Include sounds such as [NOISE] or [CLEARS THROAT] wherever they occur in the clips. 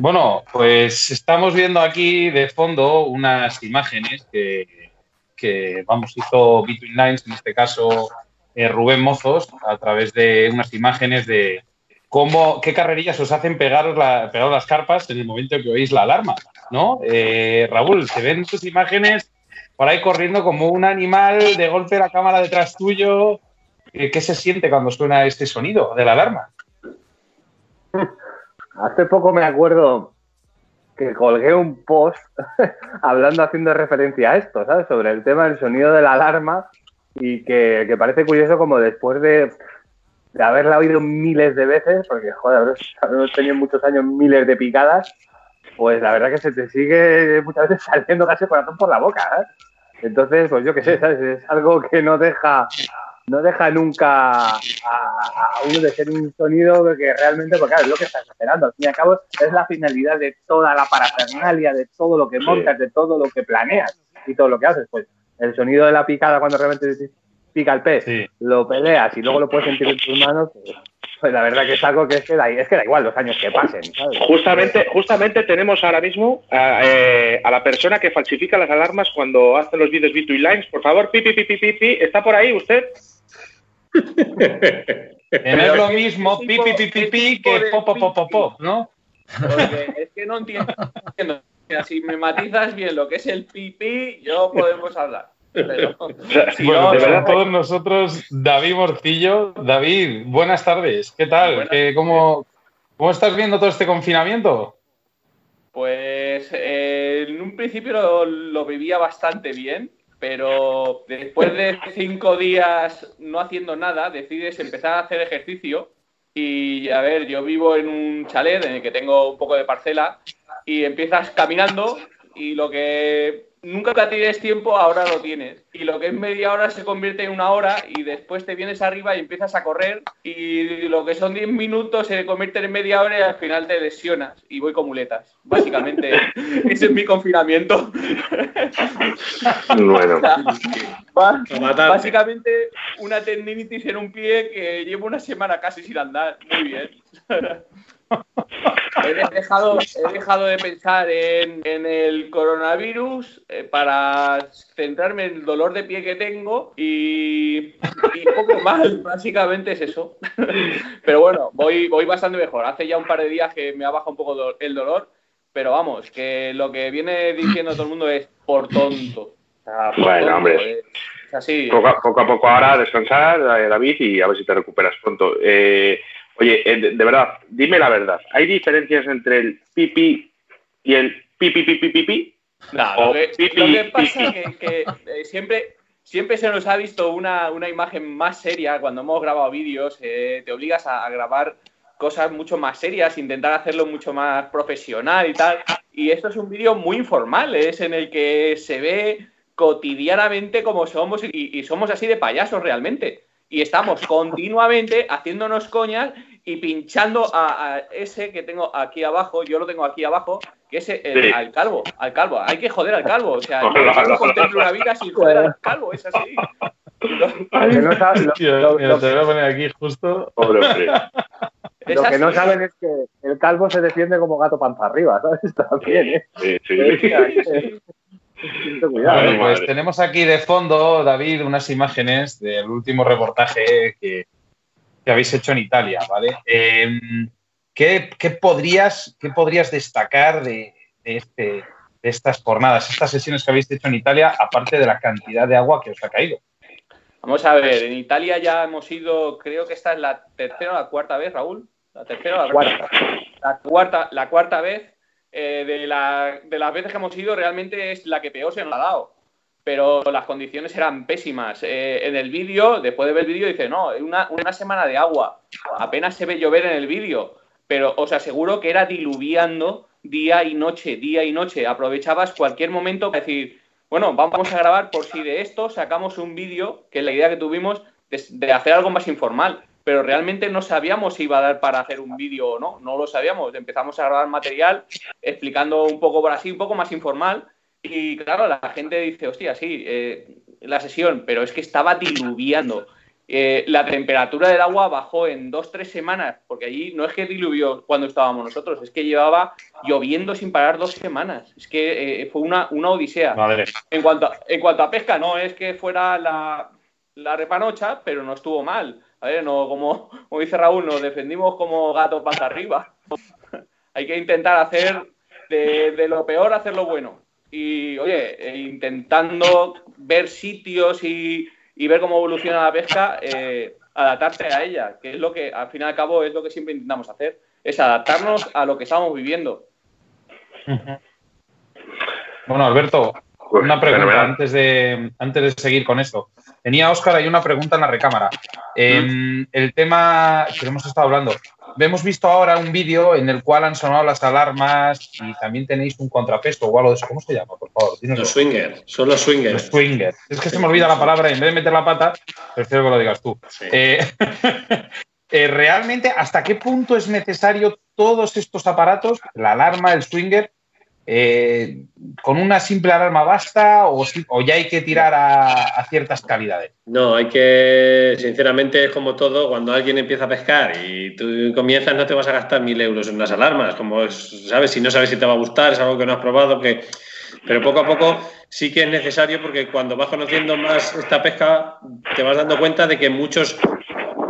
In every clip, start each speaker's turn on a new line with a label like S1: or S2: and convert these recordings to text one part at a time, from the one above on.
S1: Bueno, pues estamos viendo aquí de fondo unas imágenes que, vamos, hizo Between Lines, en este caso eh, Rubén Mozos, a través de unas imágenes de cómo, qué carrerillas os hacen pegar, la, pegar las carpas en el momento que oís la alarma, ¿no? Eh, Raúl, se ven tus imágenes por ahí corriendo como un animal, de golpe la cámara detrás tuyo. ¿Qué se siente cuando suena este sonido de la alarma? [LAUGHS]
S2: Hace poco me acuerdo que colgué un post [LAUGHS] hablando, haciendo referencia a esto, ¿sabes? Sobre el tema del sonido de la alarma y que, parece curioso como después de, haberla oído miles de veces, porque joder, hemos tenido muchos años miles de picadas, pues la verdad que se te sigue muchas veces [LAUGHS] saliendo casi corazón por la boca, ¿eh? Entonces, pues yo qué sé, ¿sabes? Es algo que no deja no deja nunca a, uno de ser un sonido que realmente, porque claro, es lo que estás esperando. Al fin y al cabo, es la finalidad de toda la parafernalia, de todo lo que montas, de todo lo que planeas y todo lo que haces. Pues el sonido de la picada cuando realmente pica el pez, lo peleas y luego lo puedes sentir en tus manos, pues, pues, la verdad que es algo que es que da, es que da igual los años que pasen.
S3: Justamente, justamente tenemos ahora mismo eh, a, la persona que falsifica las alarmas cuando hace los vídeos Between Lines. Por favor, pi, pi, pi, pi, pi, ¿está por ahí usted?
S1: Es lo mismo pi, pi, pi, pi, pi que po, po, po, po, po, ¿no?
S4: Porque es que no entiendo. Si me matizas bien lo que es el pipí, yo podemos hablar.
S1: Pero, bueno, de verdad, todos nosotros, David Morcillo. David, buenas tardes. ¿Qué tal? cómo, cómo, estás viendo todo este confinamiento?
S4: Pues eh, en un principio lo, lo, vivía bastante bien, pero después de cinco días no haciendo nada, decides empezar a hacer ejercicio. Y a ver, yo vivo en un chalet en el que tengo un poco de parcela y empiezas caminando y lo que nunca tienes tiempo, ahora lo tienes. Y lo que es media hora se convierte en una hora y después te vienes arriba y empiezas a correr y lo que son 10 minutos se convierte en media hora y al final te lesionas y voy con muletas. Básicamente, [LAUGHS] ese es mi confinamiento. [LAUGHS]
S3: Bueno.
S4: básicamente una tendinitis en un pie que llevo una semana casi sin andar. Muy bien. [LAUGHS] he, dejado, he dejado de pensar en, el coronavirus eh, para centrarme en el dolor de pie que tengo y, poco más, básicamente es eso. pero bueno, voy, voy bastante mejor. Hace ya un par de días que me ha bajado un poco el dolor, pero vamos, que lo que viene diciendo todo el mundo es por tonto.
S3: bueno, hombre. así. Poco, a, poco ahora descansar, eh, David, y a ver si te recuperas pronto. Eh, Oye, eh, de, verdad, dime la verdad. ¿Hay diferencias entre el pipi y el pipi pipi pipi?
S4: No, lo que, pasa es que, eh, siempre, siempre se nos ha visto una, imagen más seria cuando hemos grabado vídeos. Eh, te obligas a, grabar cosas mucho más serias, intentar hacerlo mucho más profesional y tal. Y esto es un vídeo muy informal, es en el que se ve cotidianamente como somos y somos así de payasos realmente y estamos continuamente haciéndonos coñas y pinchando a, ese que tengo aquí abajo, yo lo tengo aquí abajo, que es el, al calvo, al calvo. Hay que joder al calvo, o sea, [LAUGHS] yo no contemplo una vida sin joder al calvo, es así.
S1: Lo, te voy a poner aquí justo.
S2: Lo que no saben es que el calvo se defiende como gato panza arriba, ¿sabes? [LAUGHS] También, ¿eh? Sí, sí.
S1: Pues tenemos aquí de fondo, David, unas imágenes del último reportaje que, habéis hecho en Italia, ¿vale? Em, ¿qué, podrías, ¿qué, podrías, destacar de, este, de, estas jornadas, estas sesiones que habéis hecho en Italia, aparte de la cantidad de agua que os ha caído?
S4: Vamos a ver, en Italia ya hemos ido, creo que esta es la tercera o la cuarta vez, Raúl. La tercera o la cuarta. La cuarta, la cuarta vez eh, de, las veces que hemos ido, realmente es la que peor se nos ha dado. Pero las condiciones eran pésimas. Eh, en el vídeo, después de ver el vídeo, dice, no, una, una semana de agua. Apenas se ve llover en el vídeo. Pero os aseguro que era diluviando día y noche, día y noche. Aprovechabas cualquier momento para decir, bueno, vamos a grabar por si de esto sacamos un vídeo, que es la idea que tuvimos de hacer algo más informal pero realmente no sabíamos si iba a dar para hacer un vídeo o no, no lo sabíamos. Empezamos a grabar material explicando un poco por así, un poco más informal, y claro, la gente dice, hostia, sí, eh, la sesión, pero es que estaba diluviando. eh, la temperatura del agua bajó en dos, tres semanas, porque allí no es que diluvió cuando estábamos nosotros, es que llevaba lloviendo sin parar dos semanas. Es que eh, fue una, una odisea. En, cuanto a, en cuanto a pesca, no es que fuera la, la repanocha, pero no estuvo mal. A ver, no, como, como dice Raúl, nos defendimos como gatos para arriba. [LAUGHS] Hay que intentar hacer de, de, lo peor, hacer lo bueno. Y, oye, eh, intentando ver sitios y y ver cómo evoluciona la pesca, eh, adaptarse a ella, que es lo que, al fin y al cabo, es lo que siempre intentamos hacer, es adaptarnos a lo que estamos viviendo.
S1: Bueno, Alberto, pues, una pregunta antes de, antes de seguir con esto. Tenía Óscar ahí una pregunta en la recámara. Em, el tema que hemos estado hablando, hemos visto ahora un vídeo en el cual han sonado las alarmas y también tenéis un contrapeso o algo de eso. ¿Cómo se llama, por favor?
S5: Los swingers, son los swingers. Los
S1: swingers. Es que se me olvida la palabra y en vez de meter la pata, prefiero que lo digas tú. Eh, [LAUGHS] eh, realmente, ¿hasta qué punto es necesario todos estos aparatos, la alarma, el swinger, eh, ¿con una simple alarma basta o, ya hay que tirar a, ciertas calidades?
S5: No, hay que, sinceramente, es como todo, cuando alguien empieza a pescar y tú comienzas, no te vas a gastar mil euros en unas alarmas, como, ¿sabes? Si no sabes si te va a gustar, es algo que no has probado, que... Pero poco a poco sí que es necesario porque cuando vas conociendo más esta pesca, te vas dando cuenta de que muchos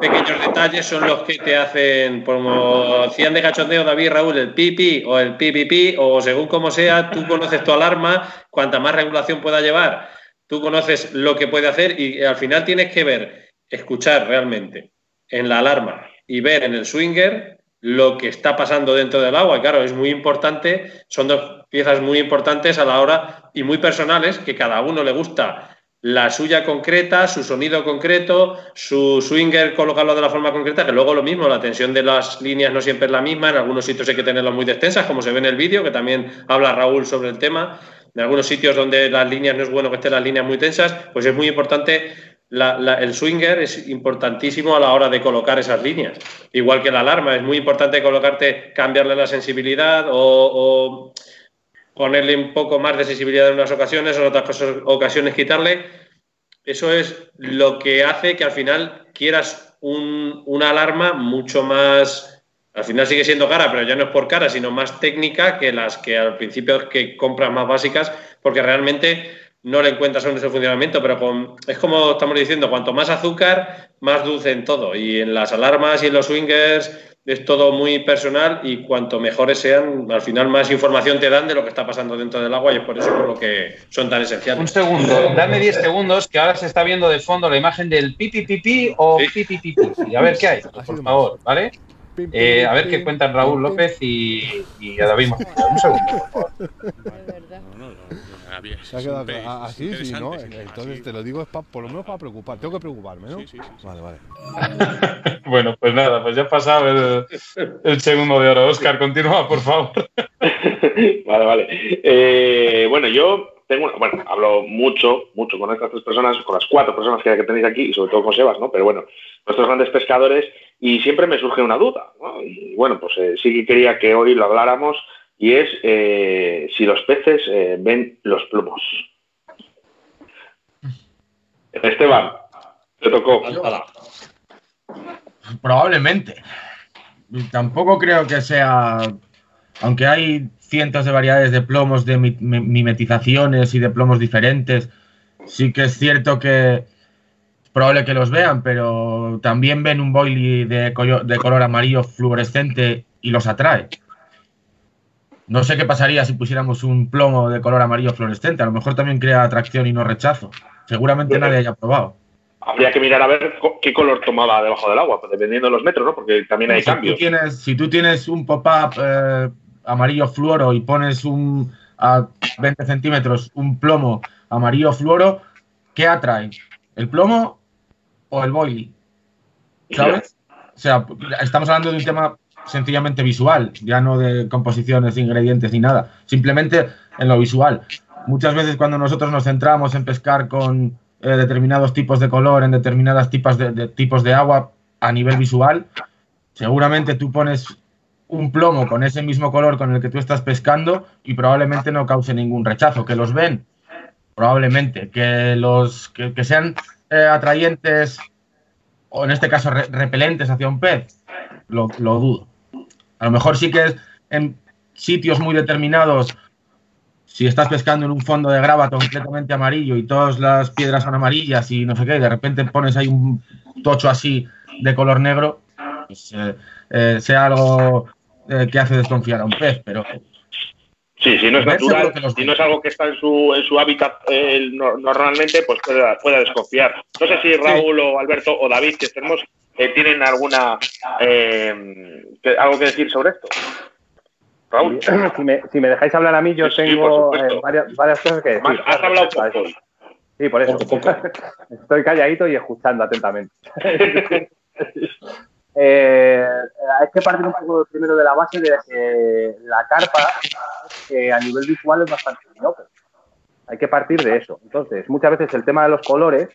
S5: pequeños detalles son los que te hacen, como decían de cachondeo David Raúl, el pipi o el pipipi, o según como sea, tú conoces tu alarma, cuanta más regulación pueda llevar, tú conoces lo que puede hacer y al final tienes que ver, escuchar realmente en la alarma y ver en el swinger lo que está pasando dentro del agua. claro, es muy importante, son dos piezas muy importantes a la hora y muy personales que cada uno le gusta la suya concreta, su sonido concreto, su swinger colocarlo de la forma concreta, que luego lo mismo, la tensión de las líneas no siempre es la misma, en algunos sitios hay que tenerlas muy extensas, como se ve en el vídeo, que también habla Raúl sobre el tema. En algunos sitios donde las líneas no es bueno que estén las líneas muy tensas, pues es muy importante el swinger es importantísimo a la hora de colocar esas líneas. Igual que la alarma, es muy importante colocarte, cambiarle la sensibilidad o ponerle un poco más de sensibilidad en unas ocasiones, en otras ocasiones quitarle. Eso es lo que hace que al final quieras una alarma mucho más, al final sigue siendo cara, pero ya no es por cara, sino más técnica que las que al principio que compras más básicas, porque realmente no le encuentras en ese funcionamiento, pero es como estamos diciendo, cuanto más azúcar, más dulce en todo. Y en las alarmas y en los swingers es todo muy personal y cuanto mejores sean, al final más información te dan de lo que está pasando dentro del agua y es por eso por lo que son tan esenciales.
S1: Un segundo, dame 10 segundos que ahora se está viendo de fondo la imagen del pipi pipi o pipi pipi. Y a ver qué hay, por favor, ¿vale? Eh, a ver qué cuentan Raúl López y, y a David Un segundo, por favor. [LAUGHS]
S6: Se ha quedado así, sí, ¿no? Entonces te lo digo es por lo menos para preocupar. Tengo que preocuparme, ¿no? Sí, sí, sí. Vale, vale. [LAUGHS]
S1: bueno, pues nada, pues ya ha pasado el, el segundo de oro. Oscar, continúa, por favor. [LAUGHS]
S3: vale, vale. Eh, bueno, yo tengo, bueno, hablo mucho, mucho con estas tres personas, con las cuatro personas que, tenéis aquí, y sobre todo con Sebas, ¿no? Pero bueno, nuestros grandes pescadores, y siempre me surge una duda, ¿no? Y bueno, pues eh, sí que quería que hoy lo habláramos y es eh, si los peces eh, ven los plomos. Esteban, te tocó.
S7: Probablemente. Tampoco creo que sea, aunque hay cientos de variedades de plomos, de mimetizaciones y de plomos diferentes, sí que es cierto que es probable que los vean, pero también ven un boilie de, de color amarillo fluorescente y los atrae. No sé qué pasaría si pusiéramos un plomo de color amarillo fluorescente. A lo mejor también crea atracción y no rechazo. Seguramente nadie haya probado.
S3: Habría que mirar a ver qué color tomaba debajo del agua, pues dependiendo de los metros, ¿no? Porque también hay cambios.
S7: si tú tienes un pop-up eh, amarillo fluoro y pones un a 20 centímetros un plomo amarillo fluoro, ¿qué atrae? ¿El plomo o el boilie? ¿Sabes? O sea, estamos hablando de un tema sencillamente visual, ya no de composiciones, ingredientes ni nada, simplemente en lo visual. Muchas veces cuando nosotros nos centramos en pescar con eh, determinados tipos de color, en determinadas tipos de, tipos de agua a nivel visual, seguramente tú pones un plomo con ese mismo color con el que tú estás pescando y probablemente no cause ningún rechazo. Que los ven, probablemente. Que los que, sean eh, atrayentes o en este caso repelentes hacia un pez, lo, lo dudo. A lo mejor sí que es en sitios muy determinados si estás pescando en un fondo de grava completamente amarillo y todas las piedras son amarillas y no sé qué, y de repente pones ahí un tocho así de color negro, pues, eh, eh, sea algo eh, que hace desconfiar a un pez, pero...
S3: Sí, si no es natural, si no es algo que está en su, en su hábitat normalmente, pues puede, desconfiar. No sé si Raúl o Alberto o David, que tenemos, tienen alguna algo que decir sobre esto.
S2: Raúl. [CLEARS THROAT] Si me, si me, dejáis hablar a mí, yo tengo eh, varias, varias, cosas que decir.
S3: Has hablado poco.
S2: Sí, por eso. [LAUGHS] Estoy calladito y escuchando atentamente. [LAUGHS] eh, hay que partir un poco primero de la base de que la carpa que a nivel visual es bastante mediocre. Hay que partir de eso. Entonces, muchas veces el tema de los colores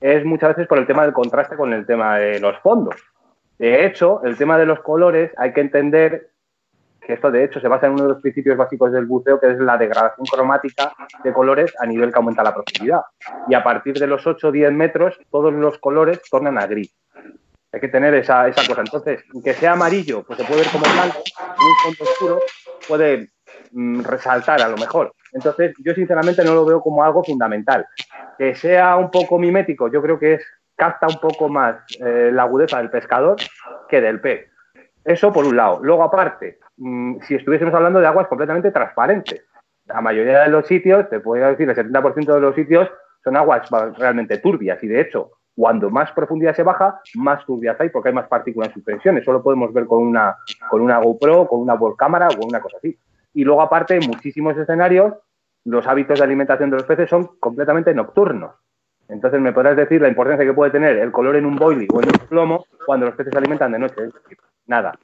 S2: es muchas veces por el tema del contraste con el tema de los fondos. De hecho, el tema de los colores hay que entender que esto de hecho se basa en uno de los principios básicos del buceo, que es la degradación cromática de colores a nivel que aumenta la profundidad. Y a partir de los 8 o 10 metros, todos los colores tornan a gris. Hay que tener esa, esa cosa. Entonces, que sea amarillo, pues se puede ver como blanco, un fondo oscuro puede resaltar a lo mejor. Entonces, yo sinceramente no lo veo como algo fundamental. Que sea un poco mimético, yo creo que es capta un poco más eh, la agudeza del pescador que del pez. Eso por un lado. Luego, aparte, Mm, si estuviésemos hablando de aguas completamente transparentes. La mayoría de los sitios, te puedo decir, el 70% de los sitios son aguas realmente turbias y de hecho, cuando más profundidad se baja, más turbias hay porque hay más partículas en suspensión. Eso lo podemos ver con una, con una GoPro, con una cámara o una cosa así. Y luego, aparte, en muchísimos escenarios, los hábitos de alimentación de los peces son completamente nocturnos. Entonces, me podrás decir la importancia que puede tener el color en un boilie o en un plomo cuando los peces se alimentan de noche. Nada.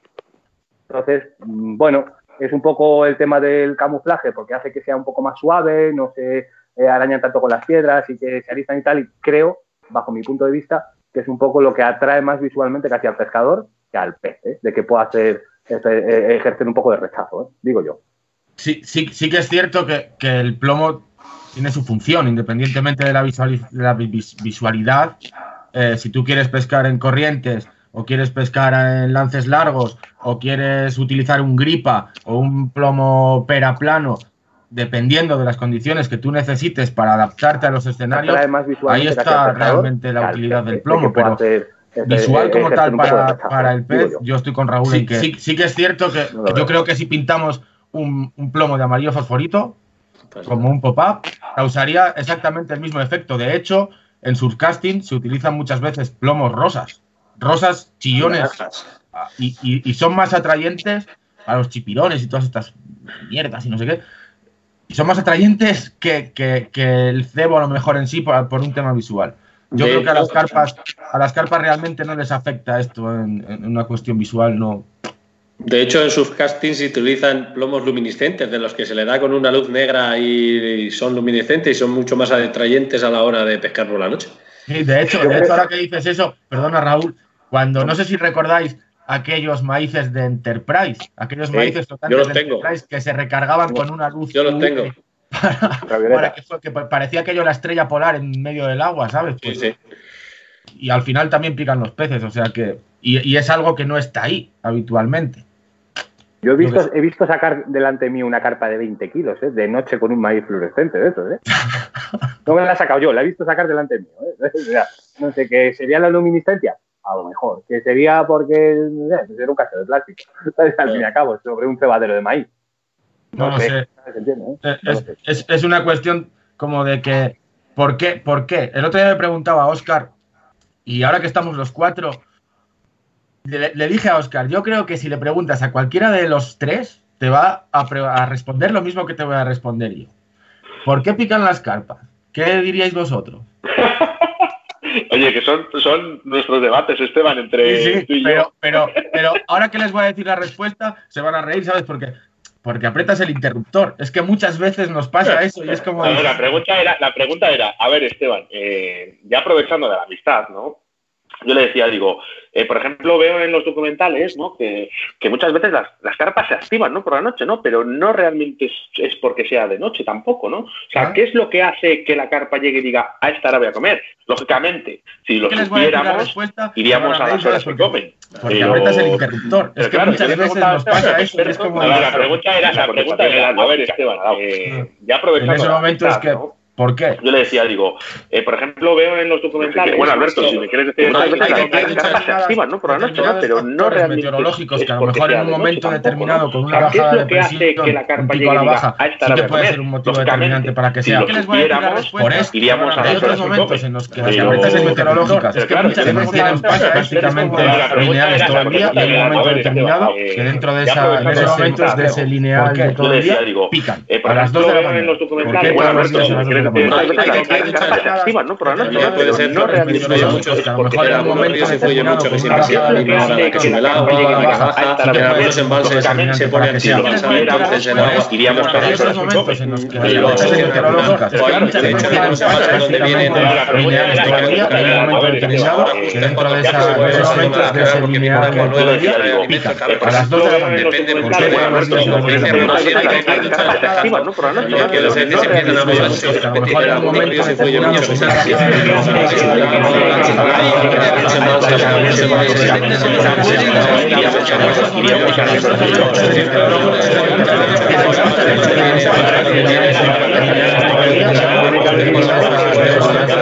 S2: Entonces, mm, bueno, es un poco el tema del camuflaje, porque hace que sea un poco más suave, no se eh, arañan tanto con las piedras y que se alistan y tal, y creo, bajo mi punto de vista, que es un poco lo que atrae más visualmente casi al pescador que al pez, ¿eh? de que pueda hacer, eh, ejercer un poco de rechazo, digo yo.
S7: Sí, sí, sí que es cierto que, el plomo tiene su función, independientemente de la, visualidad. si tú quieres pescar en corrientes o quieres pescar en lances largos, o quieres utilizar un gripa o un plomo pera plano, dependiendo de las condiciones que tú necesites para adaptarte a los escenarios, ahí está realmente la utilidad del plomo. Pero visual como tal para, el pez, yo estoy con Raúl en que sí, que es cierto que yo creo que si pintamos un, plomo de amarillo fosforito, pues como un pop-up, causaría exactamente el mismo efecto. De hecho, en surcasting se utilizan muchas veces plomos rosas rosas chillones y, son más atrayentes a los chipirones y todas estas mierdas y no sé qué. Y son más atrayentes que, el cebo a lo mejor en sí por, por un tema visual. Yo creo que a las carpas, a las carpas realmente no les afecta esto en, una cuestión visual, no.
S5: De hecho, en sus castings se utilizan plomos luminiscentes, de los que se le da con una luz negra y, son luminiscentes y son mucho más atrayentes a la hora de pescar por la noche.
S7: Sí, de hecho, de hecho, ahora que dices eso, perdona Raúl, cuando no sé si recordáis aquellos maíces de Enterprise, aquellos maíces
S5: totalmente de Enterprise
S7: que se recargaban con una luz.
S5: Yo los tengo. [LAUGHS]
S7: Para, que, parecía aquello la estrella polar en medio del agua, ¿sabes?
S5: sí, sí.
S7: Y al final también pican los peces, o sea que. Y, es algo que no está ahí habitualmente.
S2: Yo he visto, he visto sacar delante mío una carpa de 20 kilos, ¿eh? de noche con un maíz fluorescente de ¿eh? [LAUGHS] No me la he sacado yo, la he visto sacar delante mío. ¿eh? [LAUGHS] No sé qué sería la luminiscencia a lo mejor, que sería porque eh, era un caso de plástico, [LAUGHS] al fin y al cabo, sobre un cebadero de maíz.
S7: No, lo sé. Es, una cuestión como de que, ¿por qué? ¿Por qué? El otro día me preguntaba a Oscar, y ahora que estamos los cuatro, le, dije a Oscar, yo creo que si le preguntas a cualquiera de los tres, te va a, a responder lo mismo que te voy a responder yo. ¿Por qué pican las carpas? ¿Qué diríais vosotros? [LAUGHS]
S3: Oye, que son, son nuestros debates, Esteban, entre
S7: sí, sí, pero, Pero, pero ahora que les voy a decir la respuesta, se van a reír, ¿sabes? Porque, porque apretas el interruptor. Es que muchas veces nos pasa eso y es como...
S3: la, pregunta era, la pregunta era, a ver, Esteban, eh, ya aprovechando de la amistad, ¿no? Yo le decía, digo, eh, por ejemplo, veo en los documentales ¿no? que, muchas veces las, carpas se activan ¿no? por la noche, ¿no? pero no realmente es, porque sea de noche tampoco. ¿no? O sea, ¿qué es lo que hace que la carpa llegue y diga, a esta hora voy a comer? Lógicamente, si lo supiéramos, iríamos a las horas que comen.
S7: Porque ahorita es el interruptor. Es que muchas veces nos pasa eso. Es como
S3: la, pregunta era, la pregunta era, a ver, Esteban, eh, ya aprovechando.
S7: En ese momento es que ¿Por qué?
S3: Yo le decía, digo, eh, por ejemplo, veo en los documentales. Bueno, Alberto, si me quieres decir,
S7: hay, se activan, ¿no? Por la noche, pero no realmente. meteorológicos que a lo mejor en un momento determinado, con una bajada de presión, un pico a la baja, sí que puede ser un motivo determinante para que sea.
S3: Por eso, iríamos a
S7: otros momentos en los que las tormentas meteorológicas, es que muchas veces tienen prácticamente lineales todo el día y hay un momento determinado que dentro de esos momentos de ese lineal de todo el día pican. A las 2 de la mañana. ¿Por qué todos los días a las 2 de la
S3: ¿no? Por la noche,
S5: puede ser no realmente. Mucho, a lo mejor en un momento se influye mucho que siempre que sube el agua, y en algunos embalses se pone así entonces agua iríamos para en que hay meteorológicas. De hecho, hay unos embalses donde vienen de a las 2 de la a moverse repetir el momento se se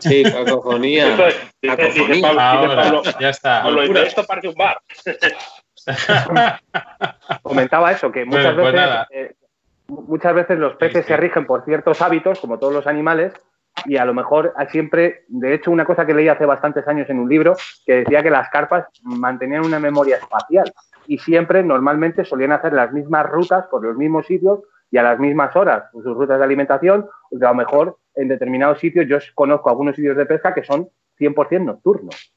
S5: Sí, cacofonía.
S1: Ahora, ya está.
S3: esto parte un bar. [LAUGHS]
S2: Comentaba eso, que muchas pues, pues veces, eh, muchas veces los peces se rigen por ciertos hábitos, como todos los animales, y a lo mejor siempre, de hecho, una cosa que leí hace bastantes años en un libro, que decía que las carpas mantenían una memoria espacial y siempre, normalmente, solían hacer las mismas rutas por los mismos sitios y a las mismas horas, sus rutas de alimentación, a lo mejor en determinados sitios, yo conozco algunos sitios de pesca que son 100% nocturnos.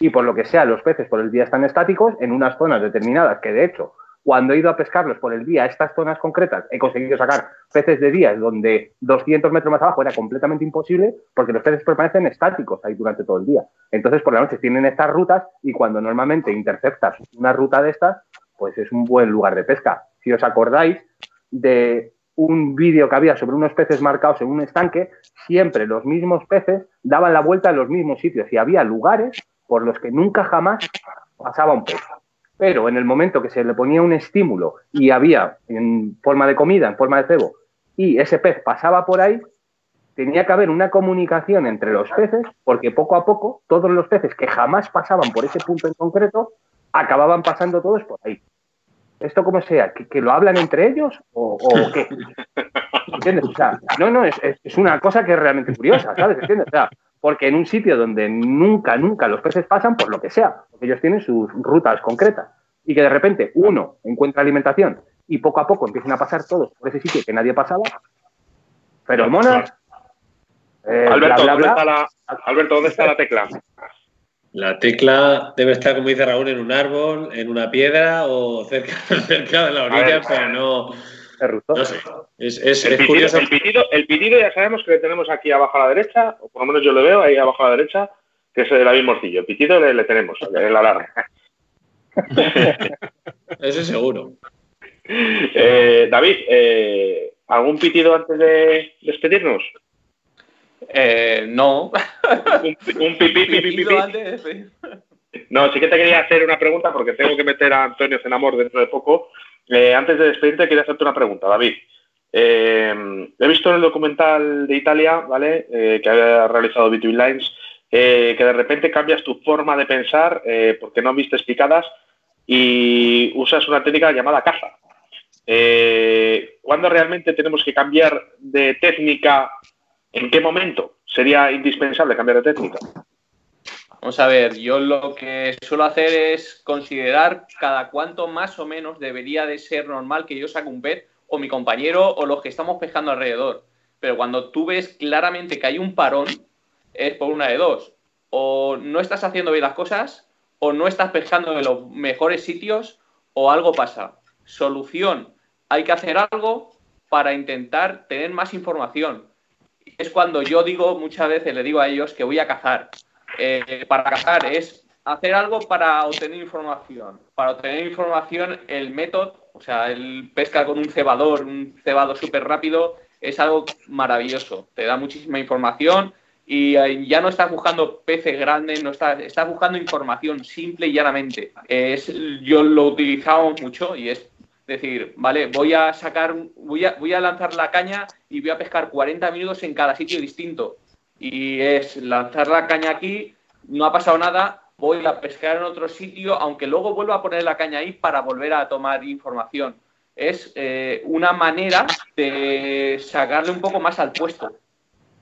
S2: Y por lo que sea, los peces por el día están estáticos en unas zonas determinadas, que de hecho, cuando he ido a pescarlos por el día a estas zonas concretas, he conseguido sacar peces de días donde 200 metros más abajo era completamente imposible, porque los peces permanecen estáticos ahí durante todo el día. Entonces, por la noche tienen estas rutas y cuando normalmente interceptas una ruta de estas, pues es un buen lugar de pesca. Si os acordáis de un vídeo que había sobre unos peces marcados en un estanque, siempre los mismos peces daban la vuelta en los mismos sitios y había lugares por los que nunca jamás pasaba un pez. Pero en el momento que se le ponía un estímulo y había en forma de comida, en forma de cebo, y ese pez pasaba por ahí, tenía que haber una comunicación entre los peces, porque poco a poco todos los peces que jamás pasaban por ese punto en concreto, acababan pasando todos por ahí esto como sea, que, lo hablan entre ellos o, qué. [LAUGHS] ¿Entiendes? O sea, no, no, es, es, una cosa que es realmente curiosa, ¿sabes? ¿Entiendes? O sea, porque en un sitio donde nunca, nunca los peces pasan, por lo que sea, porque ellos tienen sus rutas concretas, y que de repente uno encuentra alimentación y poco a poco empiezan a pasar todos por ese sitio que nadie pasaba, pero monas.
S3: Eh, Alberto, ¿dónde está la, Alberto, ¿dónde está la tecla?
S5: La tecla debe estar, como dice Raúl, en un árbol, en una piedra o cerca, cerca de la orilla, pero no. No sé. Es, es,
S3: el, pitido, El, pitido, el, pitido, ya sabemos que lo tenemos aquí abajo a la derecha, o por lo menos yo lo veo ahí abajo a la derecha, que es el David Morcillo. El pitido le, tenemos, el alarma. [LAUGHS]
S5: Eso es seguro.
S3: Eh, David, eh, ¿algún pitido antes de despedirnos?
S4: Eh, no.
S3: un, pipí, pipí, pipí. No, sí que te quería hacer una pregunta porque tengo que meter a Antonio Zenamor dentro de poco. Eh, antes de despedirte, quería hacerte una pregunta, David. Eh, he visto en el documental de Italia, ¿vale? Eh, que había realizado Between Lines, que de repente cambias tu forma de pensar porque no viste picadas y usas una técnica llamada caza. ¿Cuándo realmente tenemos que cambiar de técnica? ¿En qué momento sería indispensable cambiar de técnica?
S4: Vamos a ver, yo lo que suelo hacer es considerar cada cuánto más o menos debería de ser normal que yo saque un pet o mi compañero o los que estamos pescando alrededor. Pero cuando tú ves claramente que hay un parón, es por una de dos. O no estás haciendo bien las cosas, o no estás pescando en los mejores sitios, o algo pasa. Solución, hay que hacer algo para intentar tener más información. Es cuando yo digo, muchas veces le digo a ellos que voy a cazar. Eh, para cazar es hacer algo para obtener información. Para obtener información, el método, o sea, el pesca con un cebador, un cebado súper rápido, es algo maravilloso. Te da muchísima información y eh, ya no estás buscando peces grandes, no estás, estás buscando información simple y llanamente. Es, yo lo utilizamos mucho y es decir, vale, voy a sacar, voy a, voy a lanzar la caña y voy a pescar 40 minutos en cada sitio distinto. Y es lanzar la caña aquí, no ha pasado nada, voy a pescar en otro sitio, aunque luego vuelva a poner la caña ahí para volver a tomar información. Es eh, una manera de sacarle un poco más al puesto.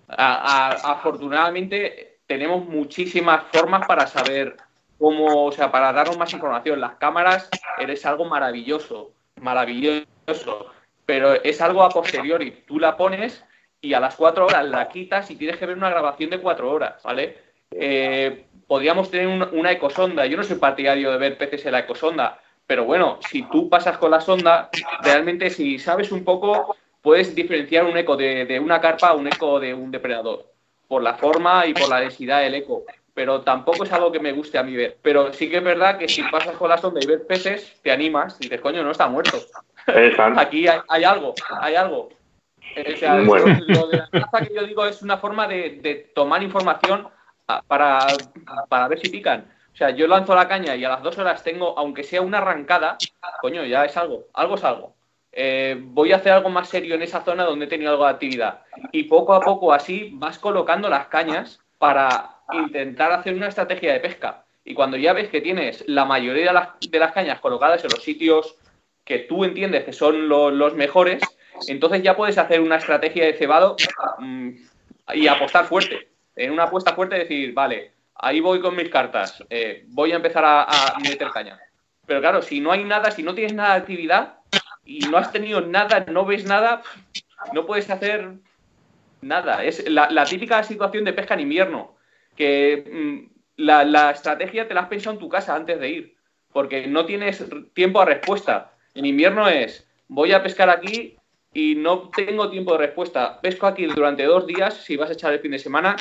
S4: afortunadamente tenemos muchísimas formas para saber cómo, o sea, para darnos más información. Las cámaras eres algo maravilloso maravilloso, pero es algo a posteriori. Tú la pones y a las cuatro horas la quitas y tienes que ver una grabación de cuatro horas, ¿vale? Eh, podríamos tener una ecosonda. Yo no soy partidario de ver peces en la ecosonda, pero bueno, si tú pasas con la sonda, realmente si sabes un poco, puedes diferenciar un eco de, de una carpa a un eco de un depredador, por la forma y por la densidad del eco pero tampoco es algo que me guste a mí ver. Pero sí que es verdad que si pasas con la sonda y ves peces, te animas y dices, coño, no está muerto. [LAUGHS] Aquí hay, algo, hay algo. O sea, lo de la caza que yo digo es una forma de, tomar información para, para, ver si pican. O sea, yo lanzo la caña y a las dos horas tengo, aunque sea una arrancada, coño, ya es algo, algo es algo. Eh, voy a hacer algo más serio en esa zona donde he tenido algo de actividad. Y poco a poco así vas colocando las cañas para intentar hacer una estrategia de pesca. Y cuando ya ves que tienes la mayoría de las, de las cañas colocadas en los sitios que tú entiendes que son los mejores, entonces ya puedes hacer una estrategia de cebado mm, y apostar fuerte. En una apuesta fuerte decir, vale, ahí voy con mis cartas, eh, voy a empezar a, meter caña. Pero claro, si no hay nada, si no tienes nada de actividad y no has tenido nada, no ves nada, no puedes hacer nada. Es la, la típica situación de pesca en invierno que mm, la, estrategia te la has pensado en tu casa antes de ir, porque no tienes tiempo a respuesta. En invierno es, voy a pescar aquí y no tengo tiempo de respuesta. Pesco aquí durante dos días si vas a echar el fin de semana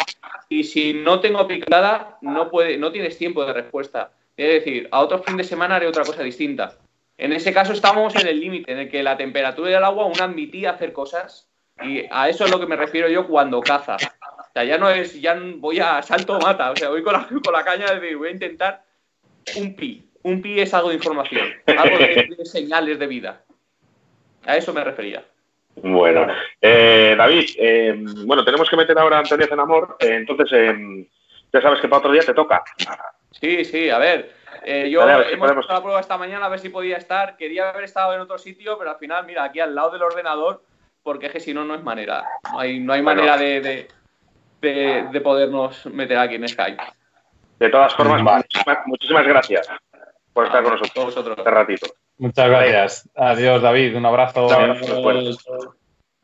S4: y si no tengo picada no, puede, no tienes tiempo de respuesta. Es decir, a otro fin de semana haré otra cosa distinta. En ese caso estamos en el límite en el que la temperatura del agua aún admitía hacer cosas y a eso es lo que me refiero yo cuando caza. O sea, ya no es, ya voy a salto mata, o sea, voy con la, [LAUGHS] caña de voy a intentar un pi. Un pi es algo de información, algo de, señales de vida. A eso me refería.
S3: Bueno, eh, David, eh, bueno, tenemos que meter ahora a Antonio Zenamor, eh, entonces ya sabes que para otro día te toca.
S4: Sí, sí, a ver. yo hemos hecho la prueba esta mañana a ver si podía estar. Quería haber estado en otro sitio, pero al final, mira, aquí al lado del ordenador, porque es que si no, no es manera. No hay, no hay manera de de, podernos meter aquí en Skype.
S3: De todas formas, muchísimas, gracias por estar con nosotros este ratito.
S1: Muchas gracias. Adiós, David. Un abrazo.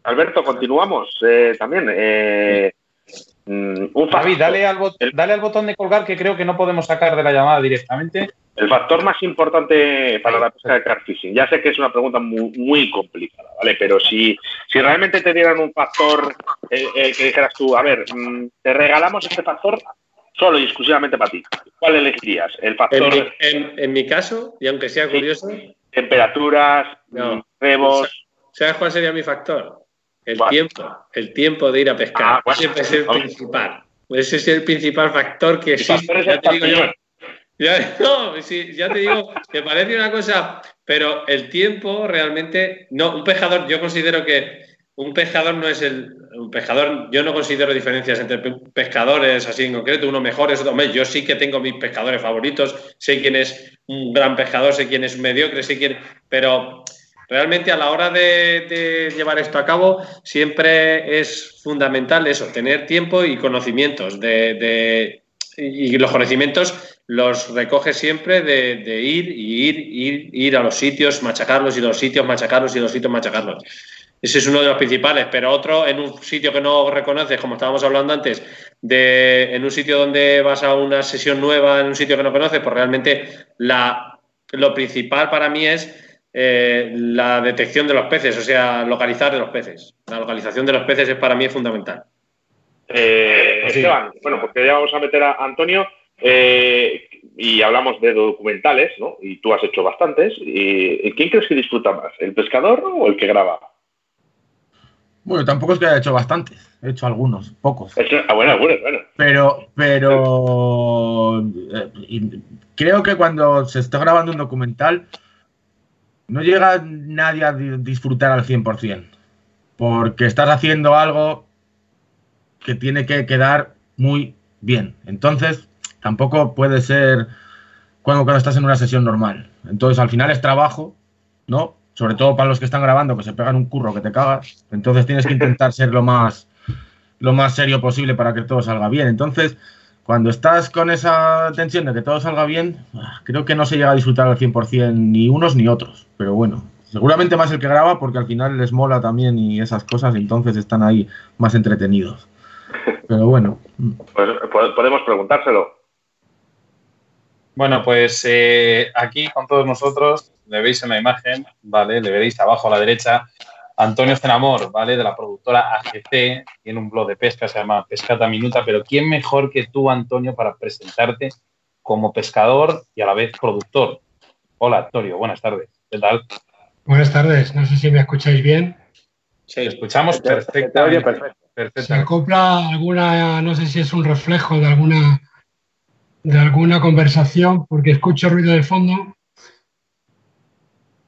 S3: Alberto, continuamos eh, también. Eh,
S1: mm, David, dale al, dale al botón de colgar que creo que no podemos sacar de la llamada directamente.
S3: El factor más importante para la pesca de carfishing, ya sé que es una pregunta muy, complicada, ¿vale? Pero si, si realmente te dieran un factor eh, eh, que dijeras tú, a ver, mm, te regalamos este factor solo y exclusivamente para ti, ¿cuál elegirías? El factor.
S5: En mi, caso, y aunque sea curioso.
S3: Temperaturas, no, rebos.
S5: ¿Sabes cuál sería mi factor? El tiempo. El tiempo de ir a pescar. Ah, Siempre es el principal. Ese es el principal factor que existe. Ya te digo yo ya, [LAUGHS] no, sí, ya te digo que parece una cosa, pero el tiempo realmente, no, un pescador, yo considero que un pescador no es el. Un pescador, yo no considero diferencias entre pescadores así en concreto, uno mejor es otro. Yo sí que tengo mis pescadores favoritos, sé quién es un gran pescador, sé quién es mediocre, sé quién. Pero realmente a la hora de, llevar esto a cabo, siempre es fundamental eso, tener tiempo y conocimientos de, y los conocimientos los recoge siempre de, de, ir y ir, ir, ir a los sitios, machacarlos y los sitios, machacarlos y los sitios, machacarlos. Ese es uno de los principales, pero otro en un sitio que no reconoces, como estábamos hablando antes, de, en un sitio donde vas a una sesión nueva, en un sitio que no conoces, pues realmente la, lo principal para mí es eh, la detección de los peces, o sea, localizar de los peces. La localización de los peces es para mí fundamental.
S3: Eh, Esteban, bueno, porque ya vamos a meter a Antonio eh, y hablamos de documentales, ¿no? Y tú has hecho bastantes. ¿Y quién crees que disfruta más, el pescador o el que graba?
S7: Bueno, tampoco es que haya hecho bastantes, he hecho algunos, pocos.
S3: ah, bueno, bueno, bueno.
S7: Pero, pero eh, creo que cuando se está grabando un documental no llega nadie a disfrutar al 100%, porque estás haciendo algo que tiene que quedar muy bien. Entonces, tampoco puede ser cuando, cuando estás en una sesión normal. Entonces, al final es trabajo, ¿no? Sobre todo para los que están grabando, que se pegan un curro que te cagas. Entonces tienes que intentar ser lo más, lo más serio posible para que todo salga bien. Entonces, cuando estás con esa tensión de que todo salga bien, creo que no se llega a disfrutar al 100% ni unos ni otros. Pero bueno, seguramente más el que graba porque al final les mola también y esas cosas, entonces están ahí más entretenidos. Pero bueno.
S3: Pues, podemos preguntárselo.
S1: Bueno, pues eh, aquí con todos nosotros le veis en la imagen, ¿vale? Le veréis abajo a la derecha. Antonio Stenamor, ¿vale? De la productora AGC, tiene un blog de pesca, se llama Pescata Minuta, pero ¿quién mejor que tú, Antonio, para presentarte como pescador y a la vez productor? Hola, Antonio, buenas tardes. ¿Qué tal?
S8: Buenas tardes, no sé si me escucháis bien.
S1: Sí, escuchamos perfectamente.
S8: Perfecto. ¿Se acopla alguna, no sé si es un reflejo de alguna, de alguna conversación, porque escucho ruido de fondo?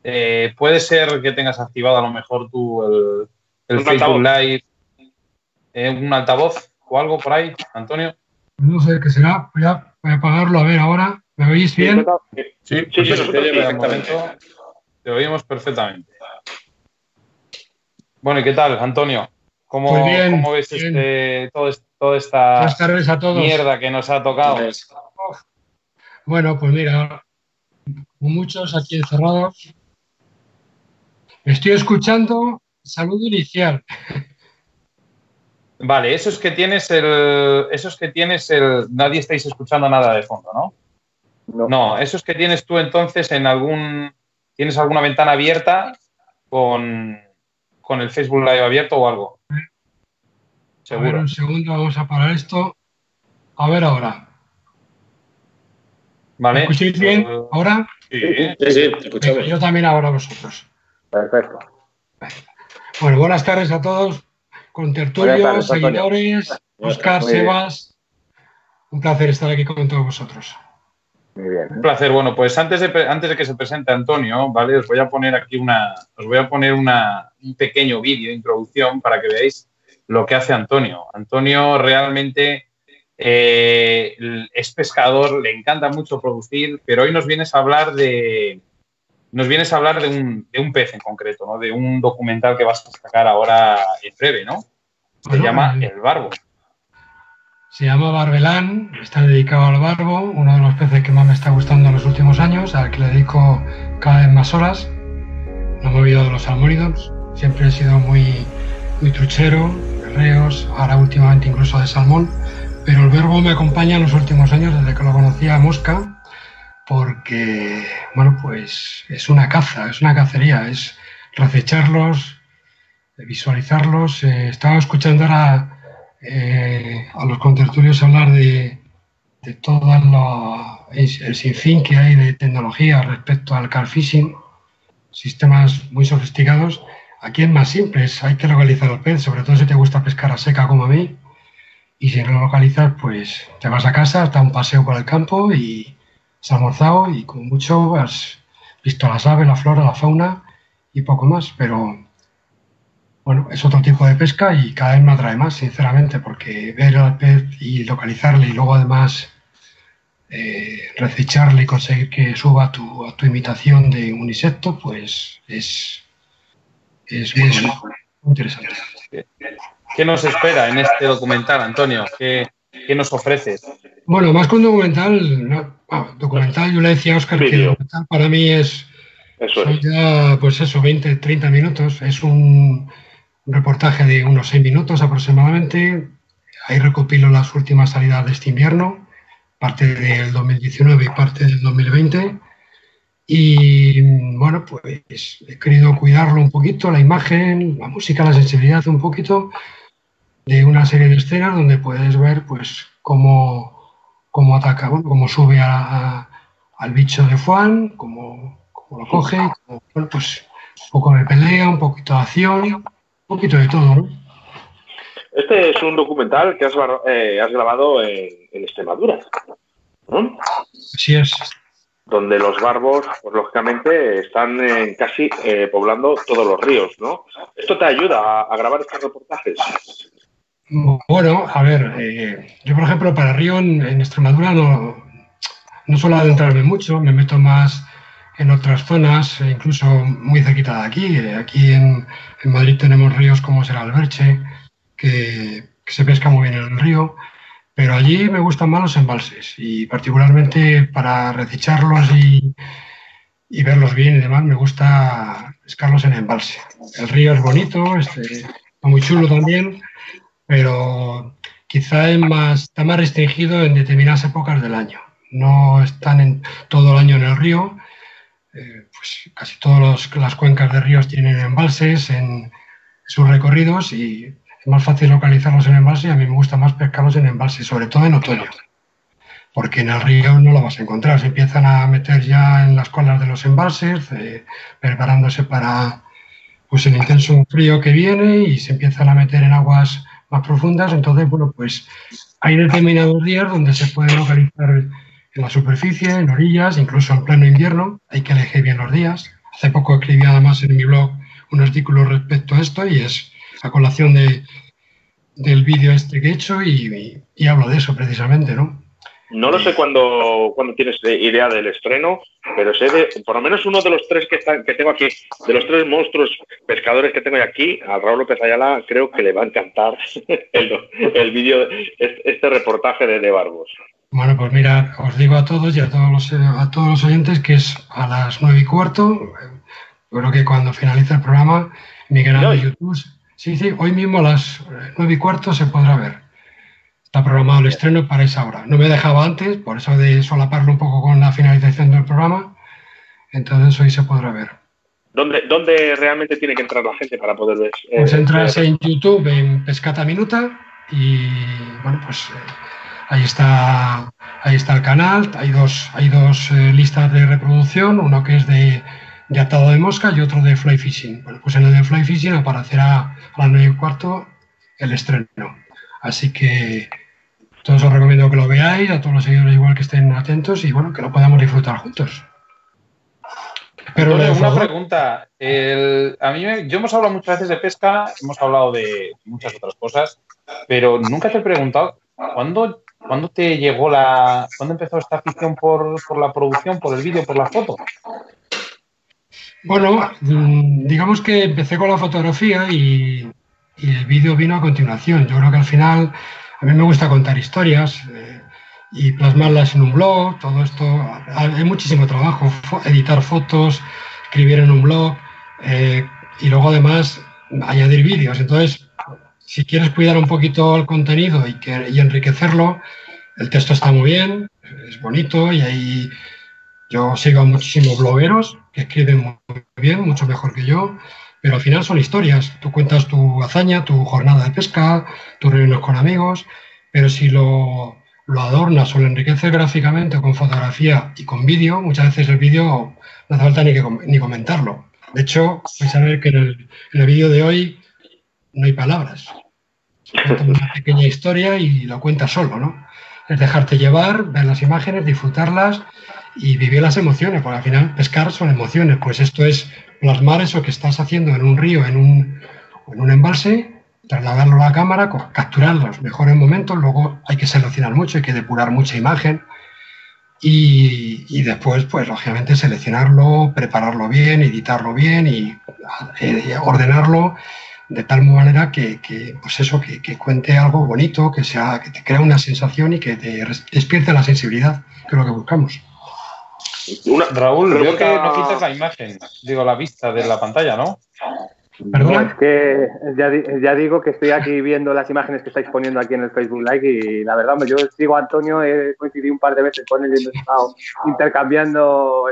S1: Eh, puede ser que tengas activado a lo mejor tú el, Facebook Live, eh, un altavoz o algo por ahí, Antonio.
S8: No sé qué será, voy a, apagarlo a ver ahora. ¿Me oís bien?
S1: Sí, sí, sí, perfectamente. Te oímos perfectamente. Bueno, ¿y qué tal, Antonio? ¿Cómo, pues ¿cómo ves este, todo, toda esta mierda que nos ha tocado?
S8: Bueno, pues mira, muchos aquí encerrados, Estoy escuchando saludo inicial.
S1: Vale, eso es que tienes el. Eso es que tienes el. Nadie estáis escuchando nada de fondo, ¿no? No. eso es que tienes tú entonces en algún. ¿Tienes alguna ventana abierta con, con el Facebook Live abierto o algo?
S8: Seguro. A ver, un segundo, vamos a parar esto. A ver ahora.
S1: Vale.
S8: ¿Me escucháis bien ahora?
S1: Sí, sí, sí,
S8: Yo también ahora vosotros.
S2: Perfecto.
S8: Bueno, buenas tardes a todos, con tertulios, seguidores, Oscar, Sebas. Un placer estar aquí con todos vosotros.
S2: Muy bien.
S1: Un placer. Bueno, pues antes de, antes de que se presente Antonio, ¿vale? Os voy a poner aquí una, os voy a poner una, un pequeño vídeo de introducción para que veáis lo que hace Antonio. Antonio realmente eh, es pescador, le encanta mucho producir, pero hoy nos vienes a hablar de, nos vienes a hablar de un, de un pez en concreto, ¿no? De un documental que vas a sacar ahora en breve, ¿no? Se llama El Barbo.
S8: Se llama Barbelán, está dedicado al barbo, uno de los peces que más me está gustando en los últimos años, al que le dedico cada vez más horas. No me he olvidado de los salmónidos, siempre he sido muy, muy truchero, de reos, ahora últimamente incluso de salmón, pero el verbo me acompaña en los últimos años desde que lo conocía a Mosca porque, bueno, pues es una caza, es una cacería, es rececharlos, visualizarlos. Eh, estaba escuchando ahora eh, a los contertulios hablar de, de todo el sinfín que hay de tecnología respecto al car fishing, sistemas muy sofisticados. Aquí es más simple, hay que localizar el pez, sobre todo si te gusta pescar a seca como a mí. Y si no lo localizas, pues te vas a casa, da un paseo por el campo y, has almorzado y con mucho has visto las aves, la flora, la fauna y poco más, pero bueno, es otro tipo de pesca y cada vez me atrae más, sinceramente, porque ver al pez y localizarle y luego además eh, recicharle y conseguir que suba a tu, a tu imitación de un insecto, pues es, es muy, interesante.
S1: ¿Qué nos espera en este documental, Antonio? ¿Qué, qué nos ofreces?
S8: Bueno, más que un documental, documental, yo le decía a Oscar que el documental para mí es, eso ya, pues eso, 20, 30 minutos. Es un reportaje de unos 6 minutos aproximadamente. Ahí recopilo las últimas salidas de este invierno, parte del 2019 y parte del 2020. Y bueno, pues he querido cuidarlo un poquito, la imagen, la música, la sensibilidad un poquito de una serie de escenas donde puedes ver pues cómo, cómo ataca, bueno, cómo sube a, al bicho de Juan, cómo, cómo lo coge, bueno, pues un poco de pelea, un poquito de acción, un poquito de todo, ¿no?
S3: Este es un documental que has, eh, has grabado en, en Extremadura, ¿no?
S8: Así es
S3: donde los barbos, pues lógicamente, están eh, casi eh, poblando todos los ríos, ¿no? ¿Esto te ayuda a, grabar estos reportajes?
S8: Bueno, a ver, eh, yo por ejemplo para río en, Extremadura no, no suelo adentrarme mucho, me meto más en otras zonas, incluso muy cerquita de aquí. Aquí en, Madrid tenemos ríos como el Alberche, que, que se pesca muy bien en el río. Pero allí me gustan más los embalses y particularmente para recicharlos y, verlos bien y demás, me gusta pescarlos en embalse. El río es bonito, este, muy chulo también, pero quizá es más, está más restringido en determinadas épocas del año. No están en, todo el año en el río. Eh, pues casi todas las cuencas de ríos tienen embalses en sus recorridos y es más fácil localizarlos en embalse y a mí me gusta más pescarlos en embalse, sobre todo en otoño. Porque en el río no lo vas a encontrar. Se empiezan a meter ya en las colas de los embalses, eh, preparándose para pues, el intenso frío que viene y se empiezan a meter en aguas más profundas. Entonces, bueno, pues hay determinados días donde se puede localizar en la superficie, en orillas, incluso en pleno invierno. Hay que elegir bien los días. Hace poco escribí además en mi blog un artículo respecto a esto y es a colación de, del vídeo este que he hecho y, hablo de eso precisamente, ¿no?
S3: No lo sé cuándo, cuando tienes idea del estreno, pero sé de, por lo menos uno de los tres que, están, que tengo aquí, de los tres monstruos pescadores que tengo aquí, a Raúl López Ayala, creo que le va a encantar [LAUGHS] el, vídeo, este, reportaje de, de Barbos.
S8: Bueno, pues mira, os digo a todos y a todos los, a todos los oyentes que es a las nueve y cuarto. Creo que cuando finalice el programa, mi canal de YouTube Sí, sí, hoy mismo a las nueve y cuarto se podrá ver. Está programado el estreno para esa hora. No me dejaba antes, por eso de solaparlo un poco con la finalización del programa. Entonces hoy se podrá ver.
S3: ¿Dónde, dónde realmente tiene que entrar la gente para poder ver?
S8: pues entras en YouTube en Pescata Minuta y bueno, pues eh, ahí está ahí está el canal. Hay dos, hay dos eh, listas de reproducción, uno que es de de atado de mosca y otro de fly fishing. Bueno, pues en el de fly fishing aparecerá a las 9 y cuarto el estreno. Así que todos os recomiendo que lo veáis, a todos los seguidores igual que estén atentos y bueno, que lo podamos disfrutar juntos.
S1: Pero una pregunta. a mí yo hemos hablado muchas veces de pesca, hemos hablado de muchas otras cosas, pero nunca te he preguntado cuándo, ¿cuándo te llegó la, cuándo empezó esta afición por, por la producción, por el vídeo, por la foto.
S8: Bueno, mm, digamos que empecé con la fotografía y, el vídeo vino a continuación. Yo creo que al final a mí me gusta contar historias eh, y plasmarlas en un blog, todo esto. Hay muchísimo trabajo, editar fotos, escribir en un blog eh, y luego además añadir vídeos. Entonces, si quieres cuidar un poquito el contenido y, y enriquecerlo, el texto está muy bien, es bonito y ahí yo sigo a muchísimos blogueros que escriben muy bien, mucho mejor que yo, pero al final son historias. Tú cuentas tu hazaña, tu jornada de pesca, tus reuniones con amigos, pero si lo, adornas o lo enriqueces gráficamente con fotografía y con vídeo, muchas veces el vídeo no hace falta ni, que, ni comentarlo. De hecho, vais a ver que en el, en el vídeo de hoy no hay palabras. Cuenta una pequeña historia y lo cuentas solo, ¿no? Es dejarte llevar, ver las imágenes, disfrutarlas y vivir las emociones, porque al final pescar son emociones, pues esto es plasmar eso que estás haciendo en un río, en un, en un embalse, trasladarlo a la cámara, capturar los mejores momentos, luego hay que seleccionar mucho, hay que depurar mucha imagen y, después, pues lógicamente seleccionarlo, prepararlo bien, editarlo bien y, eh, ordenarlo de tal manera que, pues eso, que, cuente algo bonito, que sea, que te crea una sensación y que te despierte la sensibilidad, que es lo que buscamos.
S1: Raúl, creo que no quites la imagen, digo la vista de la pantalla, ¿no?
S2: No, es que ya, digo que estoy aquí viendo las imágenes que estáis poniendo aquí en el Facebook Live y la verdad, yo sigo a Antonio, he coincidido un par de veces con él y hemos estado intercambiando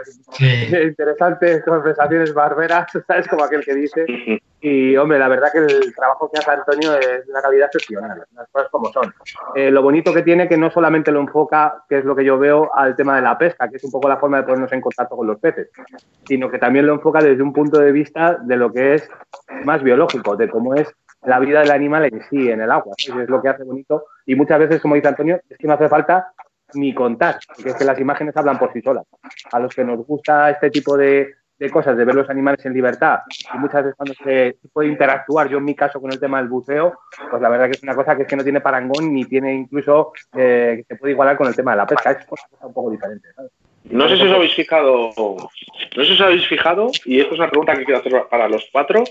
S2: interesantes conversaciones barberas, [LAUGHS] ¿sabes? Como aquel que dice. Y, hombre, la verdad que el trabajo que hace Antonio es de una calidad excepcional, las cosas como son. Eh, lo bonito que tiene que no solamente lo enfoca, que es lo que yo veo, al tema de la pesca, que es un poco la forma de ponernos en contacto con los peces, sino que también lo enfoca desde un punto de vista de lo que es más biológico, de cómo es la vida del animal en sí, en el agua. Es lo que hace bonito. Y muchas veces, como dice Antonio, es que no hace falta ni contar, porque es que las imágenes hablan por sí solas. A los que nos gusta este tipo de, cosas, de ver los animales en libertad, y muchas veces cuando se puede interactuar, yo en mi caso con el tema del buceo, pues la verdad que es una cosa que es que no tiene parangón ni tiene incluso eh, que se puede igualar con el tema de la pesca. Es una un poco diferente. ¿sabes?
S3: No sé si os habéis fijado, no sé si os habéis fijado, y esto es una pregunta que quiero hacer para los cuatro,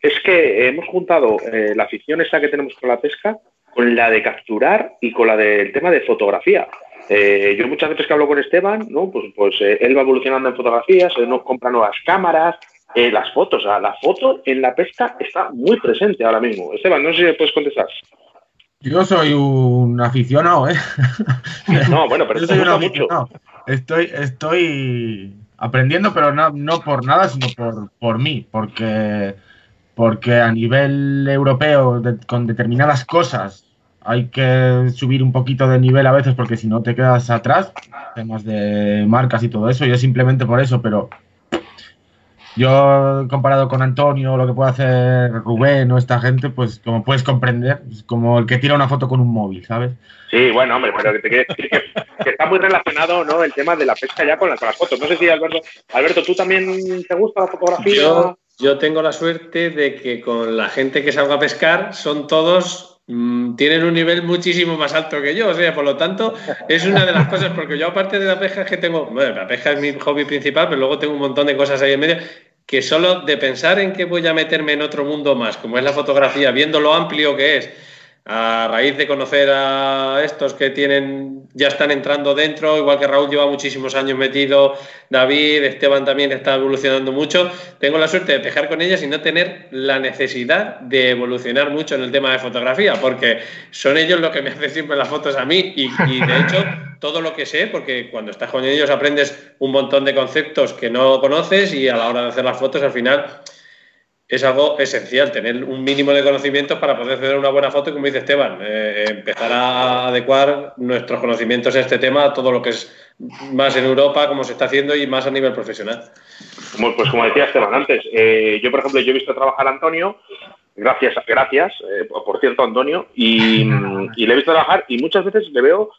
S3: es que hemos juntado eh, la afición esa que tenemos con la pesca con la de capturar y con la del tema de fotografía. Eh, yo muchas veces que hablo con Esteban, ¿no? pues, pues eh, él va evolucionando en fotografías, él nos compra nuevas cámaras, las fotos, o sea, la foto en la pesca está muy presente ahora mismo. Esteban, no sé si me puedes contestar.
S7: Yo soy un aficionado, ¿eh?
S3: No, bueno, pero mucho.
S7: Estoy, estoy aprendiendo, pero no, no por nada, sino por, por mí, porque, porque a nivel europeo, con determinadas cosas, hay que subir un poquito de nivel a veces, porque si no te quedas atrás, temas de marcas y todo eso, y es simplemente por eso, pero yo comparado con Antonio, lo que puede hacer Rubén o esta gente, pues como puedes comprender, es como el que tira una foto con un móvil, ¿sabes?
S3: Sí, bueno, hombre, pero que, te que, que, está muy relacionado, ¿no? El tema de la pesca ya con las, fotos. No sé si Alberto, Alberto, ¿tú también te gusta la fotografía?
S5: Yo, yo tengo la suerte de que con la gente que salga a pescar son todos mm, tienen un nivel muchísimo más alto que yo, o sea, por lo tanto, es una de las cosas, porque yo aparte de la pesca es que tengo, bueno, la pesca es mi hobby principal, pero luego tengo un montón de cosas ahí en medio, que solo de pensar en que voy a meterme en otro mundo más, como es la fotografía, viendo lo amplio que es, a raíz de conocer a estos que tienen, ya están entrando dentro, igual que Raúl lleva muchísimos años metido, David, Esteban también está evolucionando mucho, tengo la suerte de pejar con ellas y no tener la necesidad de evolucionar mucho en el tema de fotografía, porque son ellos los que me hacen siempre las fotos a mí y, y de hecho todo lo que sé, porque cuando estás con ellos aprendes un montón de conceptos que no conoces y a la hora de hacer las fotos al final es algo esencial, tener un mínimo de conocimientos para poder hacer una buena foto y, como dice Esteban, eh, empezar a adecuar nuestros conocimientos en este tema a todo lo que es más en Europa, como se está haciendo, y más a nivel profesional.
S3: pues como decía Esteban antes, eh, yo, por ejemplo, yo he visto trabajar a Antonio, gracias, gracias, eh, por cierto, Antonio, y, [LAUGHS] y le he visto trabajar y muchas veces le veo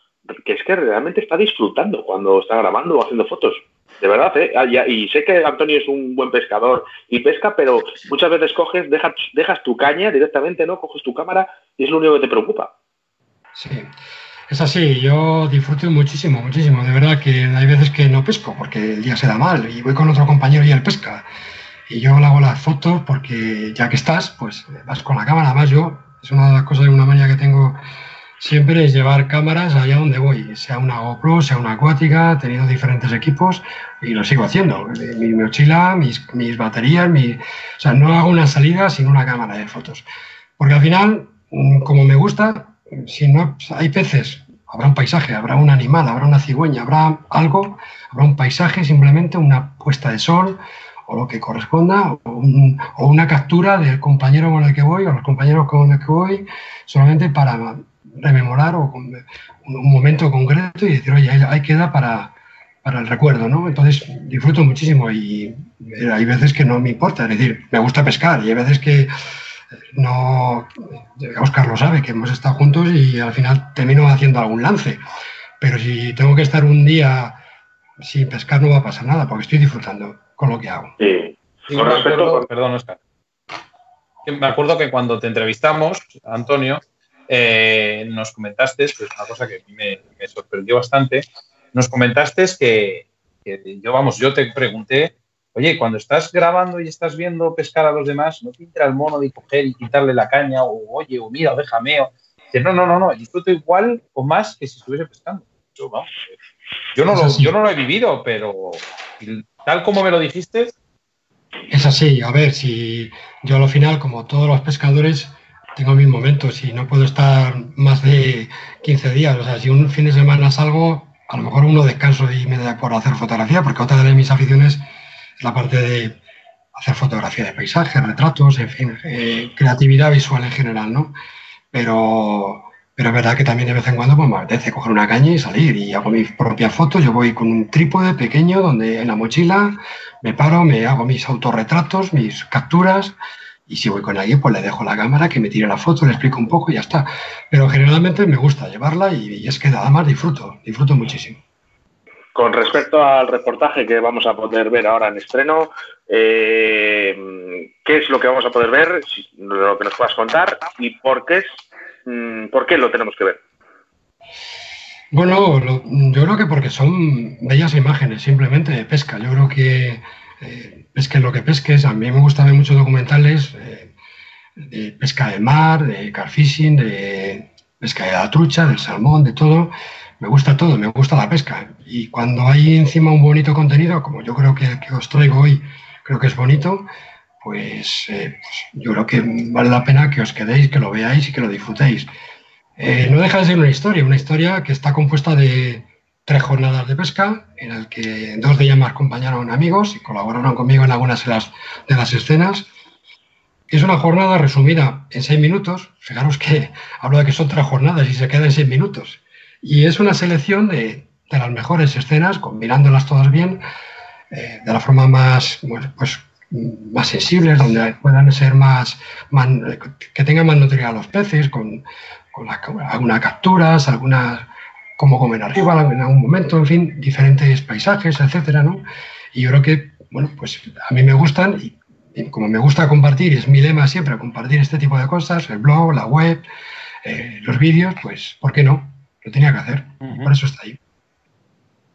S3: que es que realmente está disfrutando cuando está grabando o haciendo fotos. De verdad, ¿eh? Ah, y sé que Antonio es un buen pescador y pesca, pero muchas veces coges, dejas, dejas tu caña directamente, ¿no? Coges tu cámara y es lo único que te preocupa.
S8: Sí, es así. Yo disfruto muchísimo, muchísimo. De verdad que hay veces que no pesco porque el día se da mal y voy con otro compañero y él pesca. Y yo le hago las fotos porque ya que estás, pues vas con la cámara. Además, yo, es una de las cosas, de una manía que tengo siempre es llevar cámaras allá donde voy, sea una GoPro, sea una acuática, he tenido diferentes equipos y lo sigo haciendo. Mi, mochila, mis, mis baterías, mi, o sea, no hago una salida sin una cámara de fotos. Porque al final, mm, como me gusta, si no hay peces, habrá un paisaje, habrá un animal, habrá una cigüeña, habrá algo, habrá un paisaje, simplemente una puesta de sol o lo que corresponda, o, o una captura del compañero con el que voy o los compañeros con el que voy, solamente para rememorar o un, momento concreto y decir, oye, ahí queda para, para el recuerdo, ¿no? Entonces disfruto muchísimo y hay veces que no me importa, es decir, me gusta pescar y hay veces que no, Oscar lo sabe, que hemos estado juntos y al final termino haciendo algún lance, pero si tengo que estar un día sin pescar no va a pasar nada porque estoy disfrutando con lo que hago.
S3: Sí.
S1: Con respecto, perdón, Oscar. me acuerdo que cuando te entrevistamos, Antonio, eh, nos comentaste, que es una cosa que a mí me, sorprendió bastante, nos comentaste que, que, yo, vamos, yo te pregunté, oye, cuando estás grabando y estás viendo pescar a los demás, ¿no te entra el mono de coger y quitarle la caña? O, oye, o mira, o déjame, o... no, no, no, no, disfruto igual o más que si estuviese pescando. Yo, vamos, yo no, lo, yo no lo he vivido, pero tal como me lo dijiste,
S8: es así, a ver, si yo al final, como todos los pescadores, tengo mis momentos y no puedo estar más de 15 días. O sea, si un fin de semana salgo, a lo mejor uno descanso y me da por hacer fotografía, porque otra de mis aficiones es la parte de hacer fotografía de paisajes, retratos, en fin, eh, creatividad visual en general, ¿no? Pero pero es verdad que también de vez en cuando pues, me apetece coger una caña y salir y hago mis propias fotos. Yo voy con un trípode pequeño donde en la mochila me paro, me hago mis autorretratos, mis capturas y si voy con alguien pues le dejo la cámara que me tire la foto, le explico un poco y ya está. Pero generalmente me gusta llevarla y, es que nada más disfruto, disfruto muchísimo.
S3: Con respecto al reportaje que vamos a poder ver ahora en estreno, eh, ¿qué es lo que vamos a poder ver? Lo que nos puedas contar y por qué es Mm, ¿Por qué lo tenemos que ver?
S8: Bueno, yo creo que porque son bellas imágenes, simplemente de pesca. Yo creo que eh, pesques lo que pesques. A mí me gustan ver muchos documentales eh, de pesca de mar, de car fishing, de pesca de la trucha, del salmón, de todo. Me gusta todo, me gusta la pesca. Y cuando hay encima un bonito contenido, como yo creo que, que os traigo hoy, creo que es bonito, pues, eh, pues, yo creo que vale la pena que os quedéis, que lo veáis y que lo disfrutéis. Eh, no deja de ser una historia, una historia que está compuesta de tres jornadas de pesca, en las que dos de ellas me acompañaron amigos y colaboraron conmigo en algunas de las, de las escenas. Es una jornada resumida en seis minutos. Fijaros que [LAUGHS] hablo de que son tres jornadas y se queda en seis minutos. Y es una selección de, de las mejores escenas, combinándolas todas bien, eh, de la forma más, pues, más sensibles, donde puedan ser más, que tengan más nutrición los peces, con, algunas capturas, algunas cómo comen arriba en algún momento, en fin, diferentes paisajes, etcétera, ¿no? Y yo creo que, bueno, pues a mí me gustan y, como me gusta compartir, es mi lema siempre compartir este tipo de cosas, el blog, la web, eh, los vídeos, pues, ¿por qué no? Lo tenía que hacer, por eso está ahí.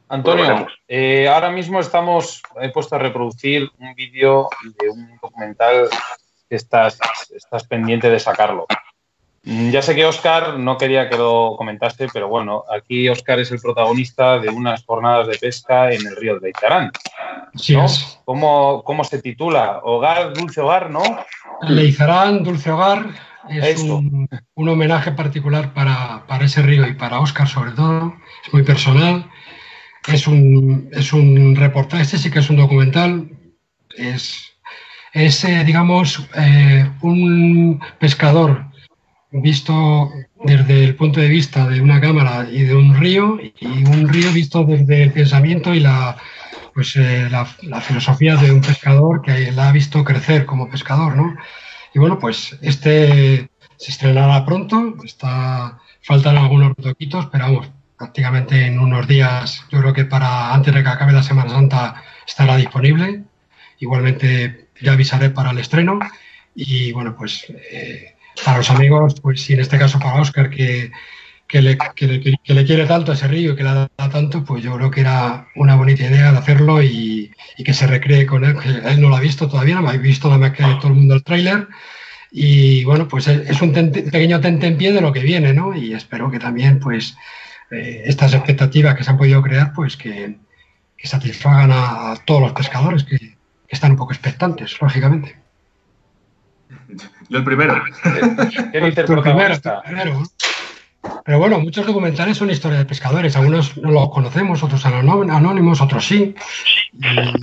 S1: Antonio, eh, ahora mismo estamos, he puesto a reproducir un vídeo de un documental que estás, estás pendiente de sacarlo. Mm, ya sé que Oscar no quería que lo comentaste, pero bueno, aquí Oscar es el protagonista de unas jornadas de pesca en el río de Leitarán.
S8: Sí
S1: ¿Cómo, ¿Cómo, se titula? Hogar, Dulce Hogar, ¿no?
S8: Leizarán, Dulce Hogar, es un, [LAUGHS] un, homenaje particular para, para ese río y para Oscar sobre todo. Es muy personal es un, es un reportaje, este sí que es un documental, es, es eh, digamos, eh, un pescador visto desde el punto de vista de una cámara y de un río, y un río visto desde el pensamiento y la, pues, eh, la, la, filosofía de un pescador que la ha visto crecer como pescador, ¿no? Y bueno, pues este se estrenará pronto, está, faltan algunos toquitos, pero vamos, prácticamente en unos días, yo creo que para antes de que acabe la Semana Santa estará disponible. Igualmente ya avisaré para el estreno y bueno, pues eh, para los amigos, pues y en este caso para Oscar que, que, le, que, le, quiere tanto a ese río y que le da tanto, pues yo creo que era una bonita idea de hacerlo y, que se recree con él, que él no lo ha visto todavía, no ha visto nada más que todo el mundo el tráiler. Y bueno, pues es un pequeño tente en pie de lo que viene, ¿no? Y espero que también, pues, eh, estas expectativas que se han podido crear, pues que, satisfagan a, todos los pescadores que, están un poco expectantes, lógicamente. [LAUGHS]
S3: Yo el primero. [LAUGHS]
S1: ¿Qué dice el primero,
S8: Pero bueno, muchos documentales son historias de pescadores. Algunos no los conocemos, otros anónimos, otros sí.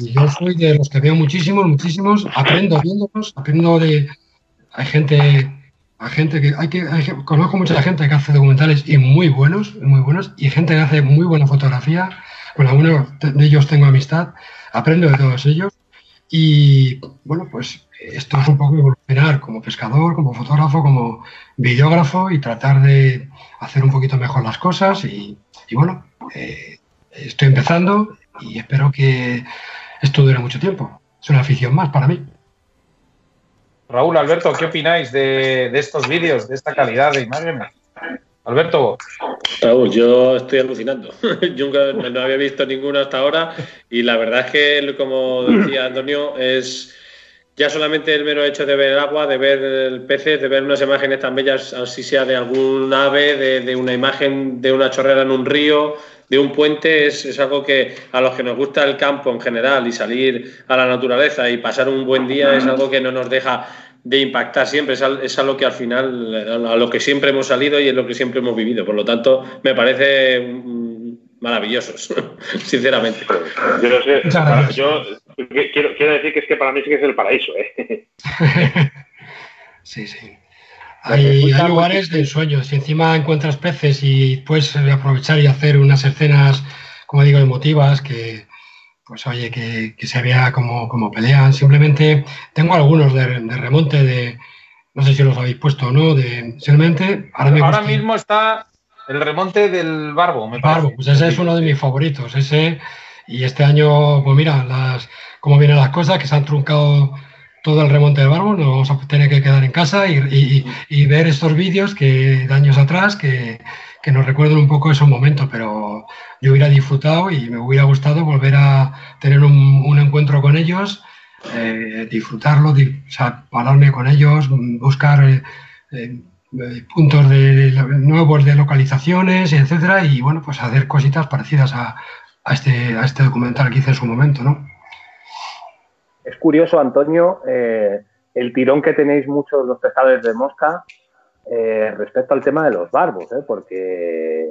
S8: Y yo soy de los que veo muchísimos, muchísimos. Aprendo viéndolos, aprendo de... Hay gente gente que hay que conozco mucha gente que hace documentales y muy buenos, muy buenos, y gente que hace muy buena fotografía. Con algunos de ellos tengo amistad, aprendo de todos ellos. Y bueno, pues esto es un poco evolucionar como pescador, como fotógrafo, como videógrafo y tratar de hacer un poquito mejor las cosas. Y, bueno, eh, estoy empezando y espero que esto dure mucho tiempo. Es una afición más para mí.
S1: Raúl, Alberto, ¿qué opináis de, estos vídeos, de esta calidad de imágenes? Alberto.
S5: Raúl, yo estoy alucinando. [LAUGHS] yo nunca, no había visto ninguno hasta ahora y la verdad es que, como decía Antonio, es ya solamente el mero hecho de ver el agua, de ver el peces, de ver unas imágenes tan bellas, así sea de algún ave, de, una imagen de una chorrera en un río, de un puente, es, algo que a los que nos gusta el campo en general y salir a la naturaleza y pasar un buen día es algo que no nos deja de impactar siempre, es, algo que al final, a lo que siempre hemos salido y es lo que siempre hemos vivido. Por lo tanto, me parece maravillosos, [LAUGHS] sinceramente.
S3: Yo no sé, yo quiero, quiero, decir que es que para mí sí que es el paraíso. ¿eh? [LAUGHS]
S8: sí, sí. Hay, lugares de ensueño. Si encima encuentras peces y puedes aprovechar y hacer unas escenas, como digo, emotivas, que, pues oye, que, se vea como, como, pelean. Simplemente tengo algunos de, remonte de, no sé si los habéis puesto o no, de simplemente
S1: ahora, mismo está el remonte del Barbo,
S8: me Barbo, pues ese es uno de mis favoritos. Ese, y este año, pues mira, las, cómo vienen las cosas, que se han truncado todo el remonte del Barbo, nos vamos a tener que quedar en casa y, ver estos vídeos que de años atrás que, nos recuerden un poco esos momentos, pero yo hubiera disfrutado y me hubiera gustado volver a tener un, encuentro con ellos, eh, disfrutarlo, o sea, hablarme con ellos, buscar eh, eh, puntos nuevos de localizaciones, etcétera, y bueno, pues hacer cositas parecidas a, este, a este documental que hice en su momento, ¿no?
S2: Es curioso, Antonio, eh, el tirón que tenéis muchos los pescadores de mosca eh, respecto al tema de los barbos, ¿eh? porque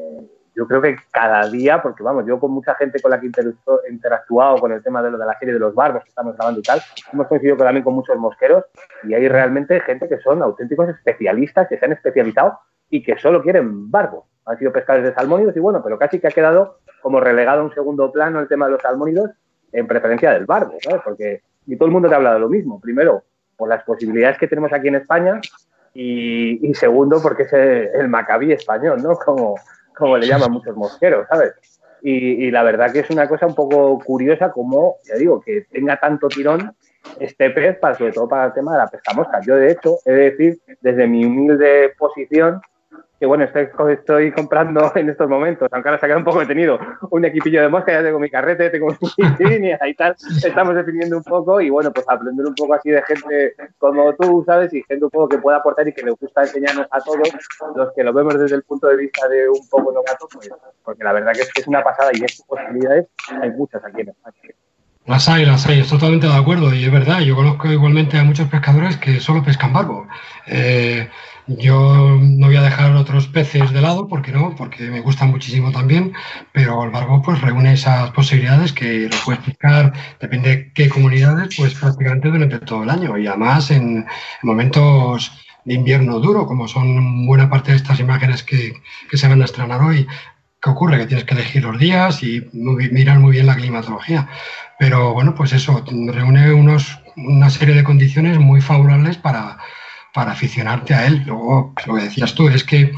S2: yo creo que cada día, porque vamos, yo con mucha gente con la que he interactuado con el tema de lo de la serie de los barbos que estamos grabando y tal, hemos coincidido también con muchos mosqueros y hay realmente gente que son auténticos especialistas, que se han especializado y que solo quieren barbo. Han sido pescadores de salmónidos y bueno, pero casi que ha quedado como relegado a un segundo plano el tema de los salmónidos en preferencia del barbo, ¿sabes? Porque y todo el mundo te habla de lo mismo. Primero, por las posibilidades que tenemos aquí en España y, segundo, porque es el, macabí español, ¿no? Como, como le llaman muchos mosqueros, ¿sabes? Y, la verdad que es una cosa un poco curiosa como, ya digo, que tenga tanto tirón este pez, para, sobre todo para el tema de la pesca mosca. Yo, de hecho, he de decir, desde mi humilde posición, que bueno, estoy, comprando [LAUGHS] en estos momentos, aunque ahora se ha quedado un poco detenido, un equipillo de mosca, ya tengo mi carrete, tengo mi [LAUGHS] línea y tal, estamos definiendo un poco y bueno, pues aprender un poco así de gente como tú, ¿sabes? Y gente un poco que pueda aportar y que le gusta enseñarnos a todos, los que lo vemos desde el punto de vista de un poco novato, pues, porque la verdad que es, que es una pasada y es posibilidades hay muchas aquí en España.
S8: Las hay, las hay, estoy totalmente de acuerdo y es verdad, yo conozco igualmente a muchos pescadores que solo pescan barbo. Eh, yo no voy a dejar otros peces de lado, porque no, porque me gustan muchísimo también, pero el barbo pues reúne esas posibilidades que lo puedes pescar, depende de qué comunidades, pues prácticamente durante todo el año y además en momentos de invierno duro, como son buena parte de estas imágenes que, que se van a estrenar hoy. ¿Qué ocurre? Que tienes que elegir los días y mirar muy bien la climatología. Pero bueno, pues eso, reúne unos, una serie de condiciones muy favorables para, para aficionarte a él. Luego, lo que decías tú, es que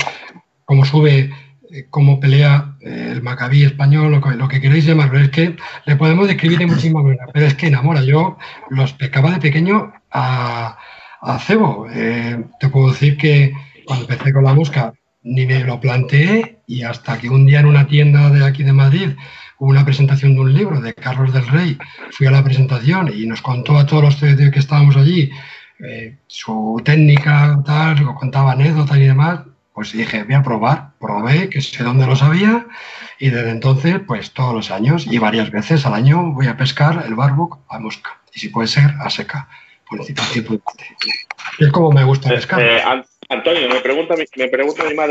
S8: como sube, eh, cómo pelea eh, el Macabí español, lo que, lo que queréis llamarlo, es que le podemos describir de muchísimas maneras, pero es que enamora. Yo los pecaba de pequeño a, cebo. Eh, te puedo decir que cuando empecé con la mosca ni me lo planteé y hasta que un día en una tienda de aquí de Madrid hubo una presentación de un libro de Carlos del Rey, fui a la presentación y nos contó a todos los que estábamos allí eh, su técnica, tal, contaba anécdotas y demás, pues dije, voy a probar, probé, que sé dónde lo sabía, y desde entonces, pues todos los años y varias veces al año voy a pescar el barboc a mosca, y si puede ser a seca, Es como me gusta eh, pescar.
S3: Eh, Antonio, me pregunta, me pregunta mi madre.